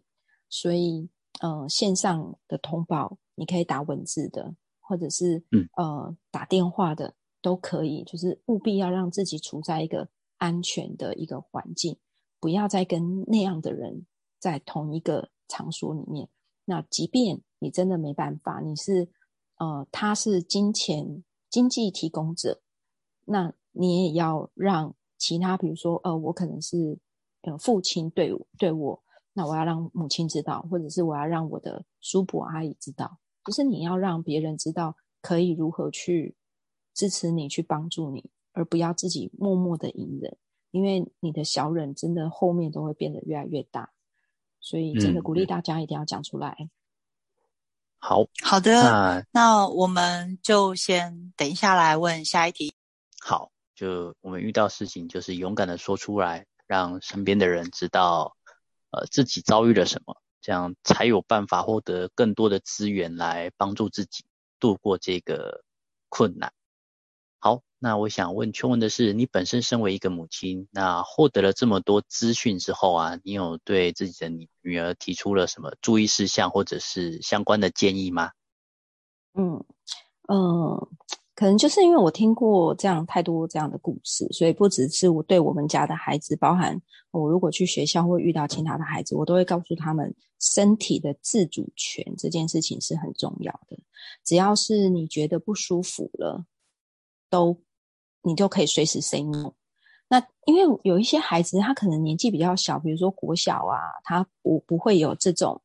所以，呃，线上的通报你可以打文字的，或者是嗯呃打电话的。都可以，就是务必要让自己处在一个安全的一个环境，不要再跟那样的人在同一个场所里面。那即便你真的没办法，你是呃，他是金钱经济提供者，那你也要让其他，比如说呃，我可能是呃父亲对对我，那我要让母亲知道，或者是我要让我的叔伯阿姨知道，就是你要让别人知道可以如何去。支持你去帮助你，而不要自己默默的隐忍，因为你的小忍真的后面都会变得越来越大，所以真的鼓励大家一定要讲出来。好好的，那我们就先等一下来问下一题。好，就我们遇到事情就是勇敢的说出来，让身边的人知道，呃，自己遭遇了什么，这样才有办法获得更多的资源来帮助自己度过这个困难。好，那我想问秋文的是，你本身身为一个母亲，那获得了这么多资讯之后啊，你有对自己的女女儿提出了什么注意事项或者是相关的建议吗？嗯嗯，可能就是因为我听过这样太多这样的故事，所以不只是我对我们家的孩子，包含我如果去学校或遇到其他的孩子，我都会告诉他们，身体的自主权这件事情是很重要的。只要是你觉得不舒服了。都，你就可以随时 say no。那因为有一些孩子，他可能年纪比较小，比如说国小啊，他不不会有这种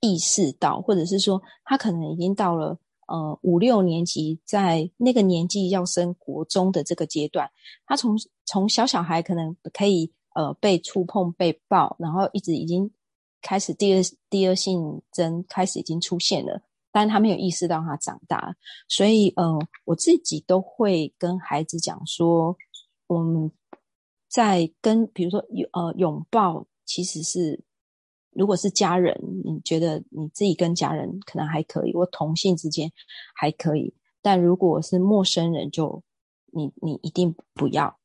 意识到，或者是说他可能已经到了呃五六年级，在那个年纪要升国中的这个阶段，他从从小小孩可能可以呃被触碰、被抱，然后一直已经开始第二第二性征开始已经出现了，但他没有意识到他长大，所以呃，我自己都会跟孩子讲说，我们在跟比如说呃拥抱，其实是如果是家人，你觉得你自己跟家人可能还可以，或同性之间还可以，但如果是陌生人，就你你一定不要。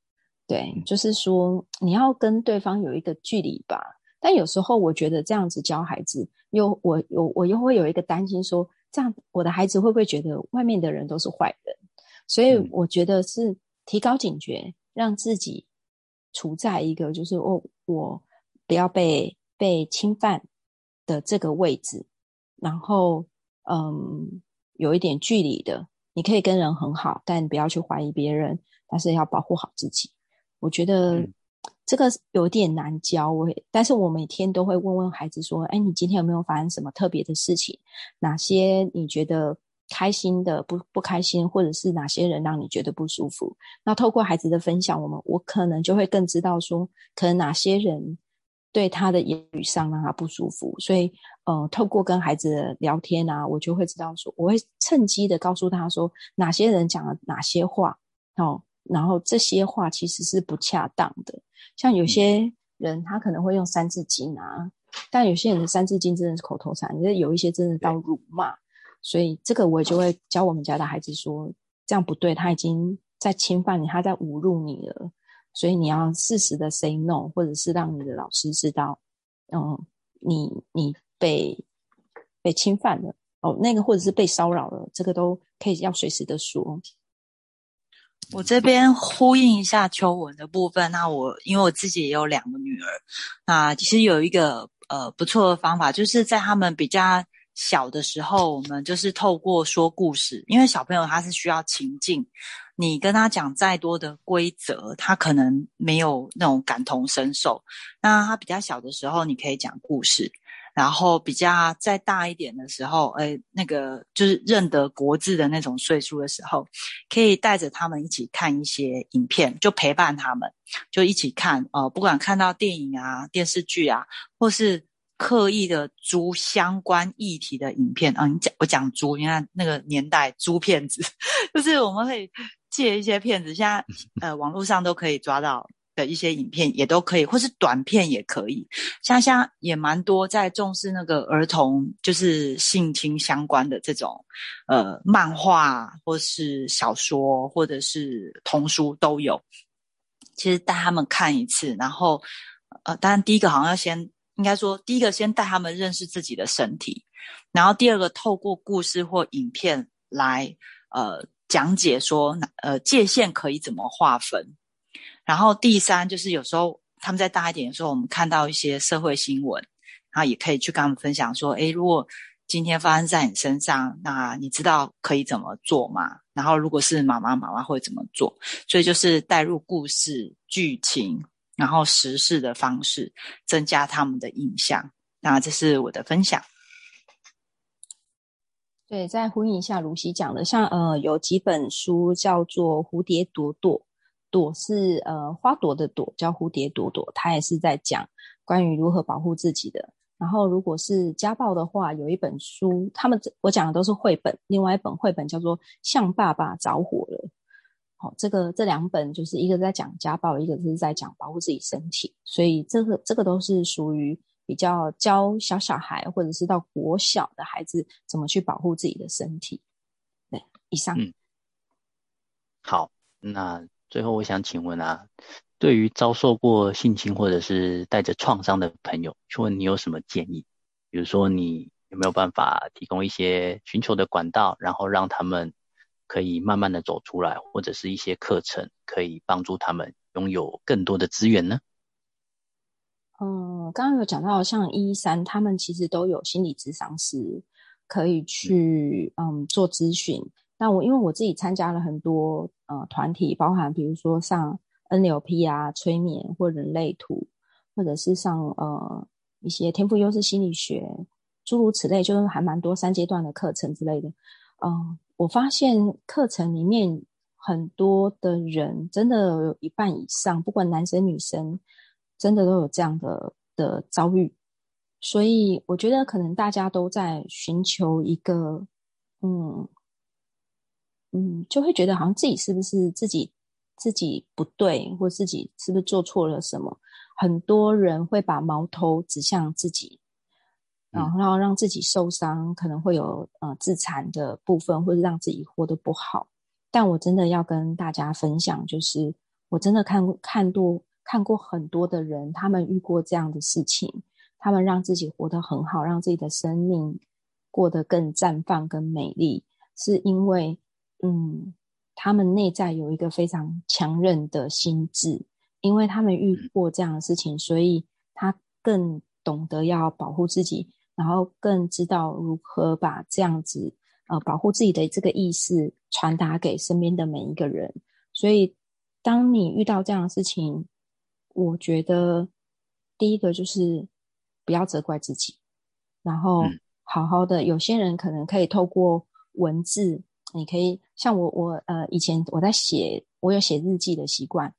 对，就是说你要跟对方有一个距离吧。但有时候我觉得这样子教孩子，又我我我又会有一个担心说。这样，我的孩子会不会觉得外面的人都是坏人？所以我觉得是提高警觉，让自己处在一个就是哦，我不要被被侵犯的这个位置，然后嗯，有一点距离的，你可以跟人很好，但不要去怀疑别人，但是要保护好自己。我觉得。这个有点难教，我但是我每天都会问问孩子说：“哎，你今天有没有发生什么特别的事情？哪些你觉得开心的，不不开心，或者是哪些人让你觉得不舒服？”那透过孩子的分享，我们我可能就会更知道说，可能哪些人对他的言语上让他不舒服。所以，呃，透过跟孩子的聊天啊，我就会知道说，我会趁机的告诉他说，哪些人讲了哪些话，哦。然后这些话其实是不恰当的，像有些人他可能会用三字经啊，但有些人的三字经真的是口头禅，因为有一些真的到辱骂，所以这个我就会教我们家的孩子说，这样不对，他已经在侵犯你，他在侮辱你了，所以你要适时的 say no，或者是让你的老师知道，嗯，你你被被侵犯了哦，那个或者是被骚扰了，这个都可以要随时的说。我这边呼应一下秋文的部分，那我因为我自己也有两个女儿，那其实有一个呃不错的方法，就是在他们比较小的时候，我们就是透过说故事，因为小朋友他是需要情境，你跟他讲再多的规则，他可能没有那种感同身受。那他比较小的时候，你可以讲故事。然后比较再大一点的时候，哎，那个就是认得国字的那种岁数的时候，可以带着他们一起看一些影片，就陪伴他们，就一起看哦。不管看到电影啊、电视剧啊，或是刻意的租相关议题的影片啊，你讲我讲租，你看那个年代租片子，就是我们会借一些片子，现在呃网络上都可以抓到。的一些影片也都可以，或是短片也可以。像像也蛮多在重视那个儿童，就是性侵相关的这种，呃，漫画或是小说或者是童书都有。其实带他们看一次，然后，呃，当然第一个好像要先，应该说第一个先带他们认识自己的身体，然后第二个透过故事或影片来，呃，讲解说，呃，界限可以怎么划分。然后第三就是有时候他们再大一点的时候，我们看到一些社会新闻，然后也可以去跟他们分享说：，诶，如果今天发生在你身上，那你知道可以怎么做吗？然后如果是妈妈，妈妈会怎么做？所以就是带入故事剧情，然后实事的方式，增加他们的印象。那这是我的分享。对，再呼应一下卢西讲的，像呃，有几本书叫做《蝴蝶朵朵》。朵是呃花朵的朵，叫蝴蝶朵朵，它也是在讲关于如何保护自己的。然后如果是家暴的话，有一本书，他们我讲的都是绘本，另外一本绘本叫做《向爸爸着火了》。好，这个这两本就是一个在讲家暴，一个是在讲保护自己身体，所以这个这个都是属于比较教小小孩或者是到国小的孩子怎么去保护自己的身体。对，以上。嗯，好，那。最后，我想请问啊，对于遭受过性侵或者是带着创伤的朋友，请问你有什么建议？比如说，你有没有办法提供一些寻求的管道，然后让他们可以慢慢的走出来，或者是一些课程可以帮助他们拥有更多的资源呢？嗯，刚刚有讲到，像一三，他们其实都有心理咨商师可以去嗯做咨询。那我因为我自己参加了很多呃团体，包含比如说像 NLP 啊、催眠或人类图，或者是上呃一些天赋优势心理学，诸如此类，就是还蛮多三阶段的课程之类的。嗯，我发现课程里面很多的人，真的有一半以上，不管男生女生，真的都有这样的的遭遇。所以我觉得可能大家都在寻求一个。嗯嗯，就会觉得好像自己是不是自己自己不对，或自己是不是做错了什么？很多人会把矛头指向自己，然后让自己受伤，可能会有呃自残的部分，或者让自己活得不好。但我真的要跟大家分享，就是我真的看看多看过很多的人，他们遇过这样的事情，他们让自己活得很好，让自己的生命过得更绽放、更美丽，是因为嗯，他们内在有一个非常强韧的心智，因为他们遇过这样的事情，所以他更懂得要保护自己，然后更知道如何把这样子。呃，保护自己的这个意识传达给身边的每一个人。所以，当你遇到这样的事情，我觉得第一个就是不要责怪自己，然后好好的。有些人可能可以透过文字，你可以像我，我呃，以前我在写，我有写日记的习惯。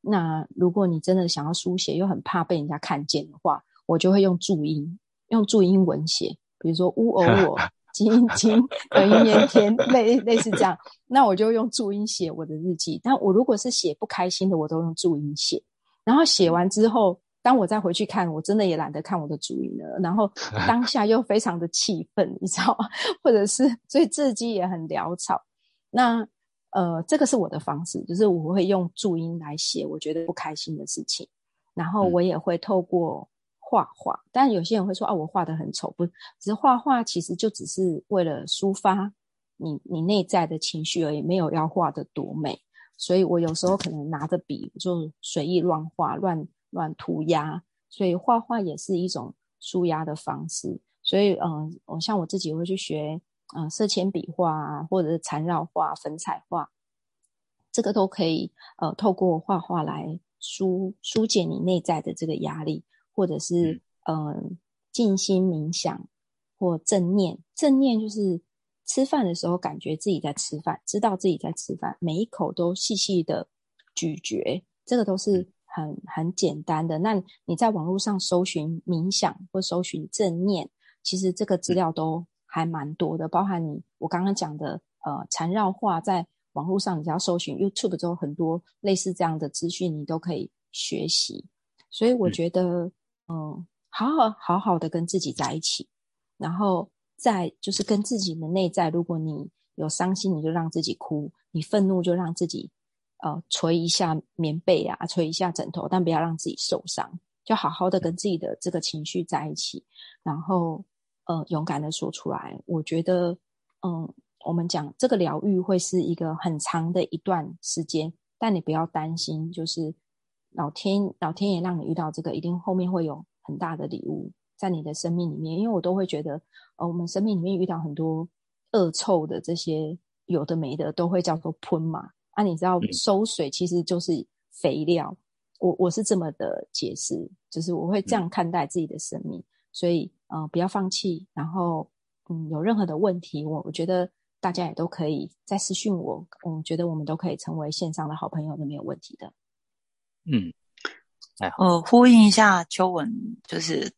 那如果你真的想要书写，又很怕被人家看见的话，我就会用注音，用注音文写，比如说乌偶我。金金等于年天类类似这样，那我就用注音写我的日记。但我如果是写不开心的，我都用注音写。然后写完之后，当我再回去看，我真的也懒得看我的注音了。然后 当下又非常的气愤，你知道吗？或者是所以字迹也很潦草。那呃，这个是我的方式，就是我会用注音来写我觉得不开心的事情，然后我也会透过。画画，但有些人会说啊，我画的很丑，不，只是画画，其实就只是为了抒发你你内在的情绪而已，没有要画的多美。所以我有时候可能拿着笔就随意乱画、乱乱涂鸦，所以画画也是一种舒压的方式。所以，嗯，我像我自己会去学，嗯，色铅笔画啊，或者是缠绕画、粉彩画，这个都可以，呃，透过画画来疏疏解你内在的这个压力。或者是嗯，静心冥想或正念。正念就是吃饭的时候，感觉自己在吃饭，知道自己在吃饭，每一口都细细的咀嚼，这个都是很很简单的。那你在网络上搜寻冥想或搜寻正念，其实这个资料都还蛮多的，包含你我刚刚讲的呃缠绕画，在网络上你只要搜寻 YouTube 之后，很多类似这样的资讯，你都可以学习。所以我觉得。嗯，好好好好的跟自己在一起，然后在就是跟自己的内在。如果你有伤心，你就让自己哭；你愤怒，就让自己呃捶一下棉被啊，捶一下枕头，但不要让自己受伤。就好好的跟自己的这个情绪在一起，然后呃勇敢的说出来。我觉得，嗯，我们讲这个疗愈会是一个很长的一段时间，但你不要担心，就是。老天，老天爷让你遇到这个，一定后面会有很大的礼物在你的生命里面。因为我都会觉得，呃，我们生命里面遇到很多恶臭的这些有的没的，都会叫做喷嘛。啊，你知道收水其实就是肥料。我我是这么的解释，就是我会这样看待自己的生命。所以，呃，不要放弃。然后，嗯，有任何的问题，我我觉得大家也都可以再私讯我。我觉得我们都可以成为线上的好朋友，都没有问题的。嗯，呃，呼应一下秋文，就是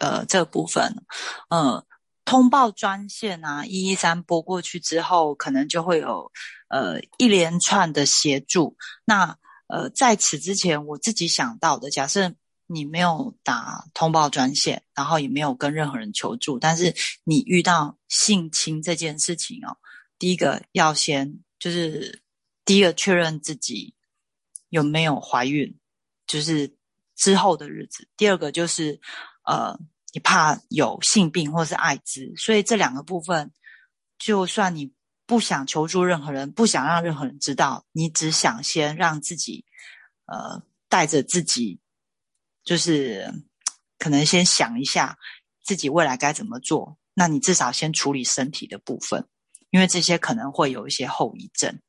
呃这部分，呃，通报专线啊，一一三拨过去之后，可能就会有呃一连串的协助。那呃在此之前，我自己想到的，假设你没有打通报专线，然后也没有跟任何人求助，但是你遇到性侵这件事情哦，第一个要先就是第一个确认自己。有没有怀孕？就是之后的日子。第二个就是，呃，你怕有性病或是艾滋，所以这两个部分，就算你不想求助任何人，不想让任何人知道，你只想先让自己，呃，带着自己，就是可能先想一下自己未来该怎么做。那你至少先处理身体的部分。因为这些可能会有一些后遗症，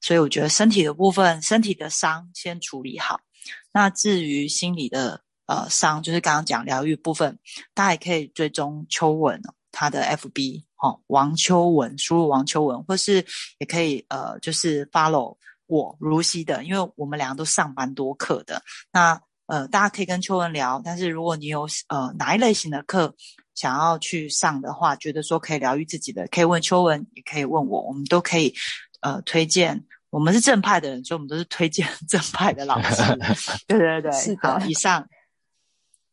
所以我觉得身体的部分，身体的伤先处理好。那至于心理的呃商，就是刚刚讲疗愈部分，大家也可以追踪秋文他的 FB 哦，王秋文，输入王秋文，或是也可以呃，就是 follow 我如熙的，因为我们两个都上班多课的。那呃，大家可以跟秋文聊，但是如果你有呃哪一类型的课，想要去上的话，觉得说可以疗愈自己的，可以问秋文，也可以问我，我们都可以呃推荐。我们是正派的人，所以我们都是推荐 正派的老师。对对对，是好，以上。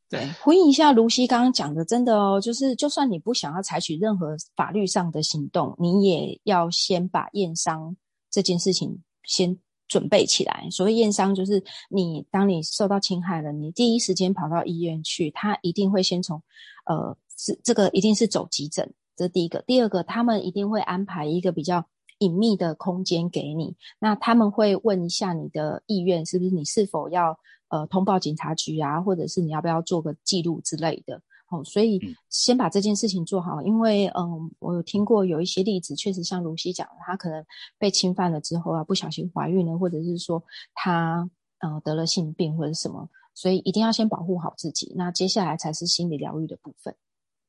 对，回应一下卢西刚刚讲的，真的哦，就是就算你不想要采取任何法律上的行动，你也要先把验伤这件事情先准备起来。所谓验伤，就是你当你受到侵害了，你第一时间跑到医院去，他一定会先从呃，是这个一定是走急诊，这是第一个。第二个，他们一定会安排一个比较隐秘的空间给你，那他们会问一下你的意愿，是不是你是否要。呃，通报警察局啊，或者是你要不要做个记录之类的，哦，所以先把这件事情做好，因为嗯，我有听过有一些例子，确实像卢西讲的，她可能被侵犯了之后啊，不小心怀孕了，或者是说她呃得了性病或者什么，所以一定要先保护好自己，那接下来才是心理疗愈的部分，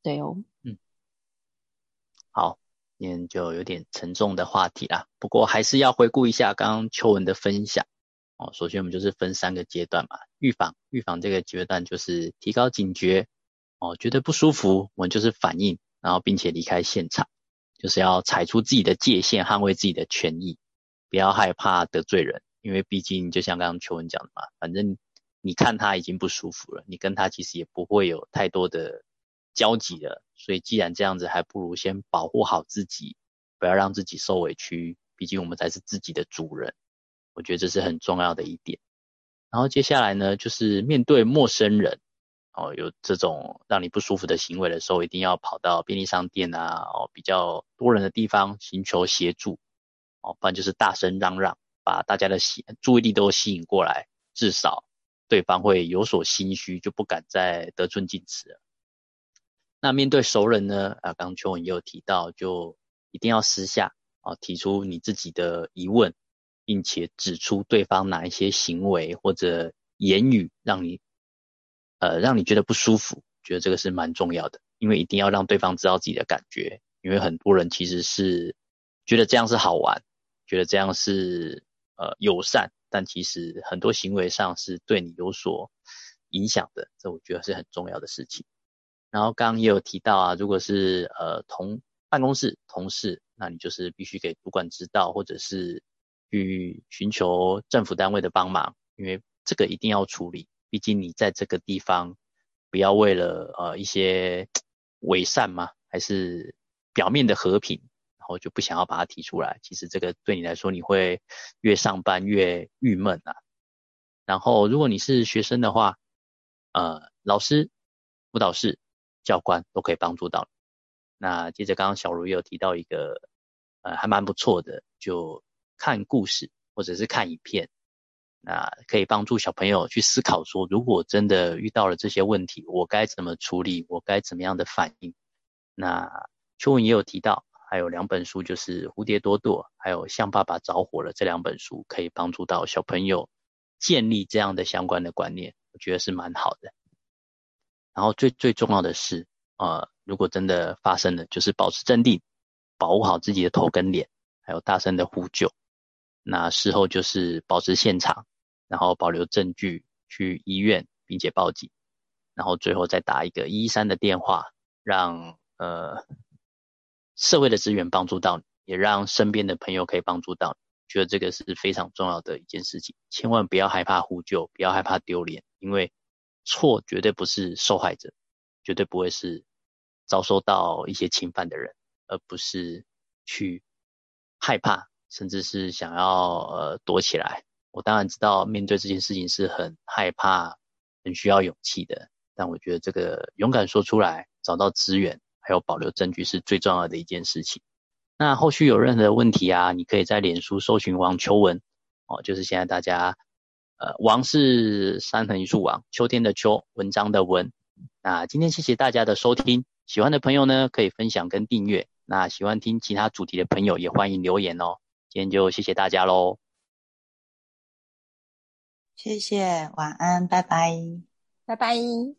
对哦，嗯，好，今天就有点沉重的话题啦，不过还是要回顾一下刚刚秋文的分享。哦，首先我们就是分三个阶段嘛，预防，预防这个阶段就是提高警觉，哦，觉得不舒服，我们就是反应，然后并且离开现场，就是要踩出自己的界限，捍卫自己的权益，不要害怕得罪人，因为毕竟就像刚刚邱文讲的嘛，反正你看他已经不舒服了，你跟他其实也不会有太多的交集了，所以既然这样子，还不如先保护好自己，不要让自己受委屈，毕竟我们才是自己的主人。我觉得这是很重要的一点。然后接下来呢，就是面对陌生人，哦，有这种让你不舒服的行为的时候，一定要跑到便利商店啊，哦，比较多人的地方寻求协助，哦，不然就是大声嚷嚷，把大家的注意力都吸引过来，至少对方会有所心虚，就不敢再得寸进尺了。那面对熟人呢，啊，刚刚秋文也有提到，就一定要私下啊提出你自己的疑问。并且指出对方哪一些行为或者言语让你，呃，让你觉得不舒服，觉得这个是蛮重要的，因为一定要让对方知道自己的感觉，因为很多人其实是觉得这样是好玩，觉得这样是呃友善，但其实很多行为上是对你有所影响的，这我觉得是很重要的事情。然后刚刚也有提到啊，如果是呃同办公室同事，那你就是必须给主管知道，或者是。去寻求政府单位的帮忙，因为这个一定要处理。毕竟你在这个地方，不要为了呃一些伪善嘛，还是表面的和平，然后就不想要把它提出来。其实这个对你来说，你会越上班越郁闷啊。然后如果你是学生的话，呃，老师、辅导室、教官都可以帮助到你。那接着刚刚小茹也有提到一个，呃，还蛮不错的，就。看故事或者是看影片，那可以帮助小朋友去思考说，如果真的遇到了这些问题，我该怎么处理？我该怎么样的反应？那秋文也有提到，还有两本书，就是《蝴蝶多朵》还有《向爸爸着火了》这两本书，可以帮助到小朋友建立这样的相关的观念，我觉得是蛮好的。然后最最重要的是，呃，如果真的发生了，就是保持镇定，保护好自己的头跟脸，还有大声的呼救。那事后就是保持现场，然后保留证据去医院，并且报警，然后最后再打一个一三的电话，让呃社会的资源帮助到你，也让身边的朋友可以帮助到你。觉得这个是非常重要的一件事情，千万不要害怕呼救，不要害怕丢脸，因为错绝对不是受害者，绝对不会是遭受到一些侵犯的人，而不是去害怕。甚至是想要呃躲起来，我当然知道面对这件事情是很害怕、很需要勇气的。但我觉得这个勇敢说出来、找到资源，还有保留证据是最重要的一件事情。那后续有任何的问题啊，你可以在脸书搜寻王秋文哦，就是现在大家呃王是三横一竖王，秋天的秋，文章的文。那今天谢谢大家的收听，喜欢的朋友呢可以分享跟订阅。那喜欢听其他主题的朋友也欢迎留言哦。今天就谢谢大家喽，谢谢，晚安，拜拜，拜拜。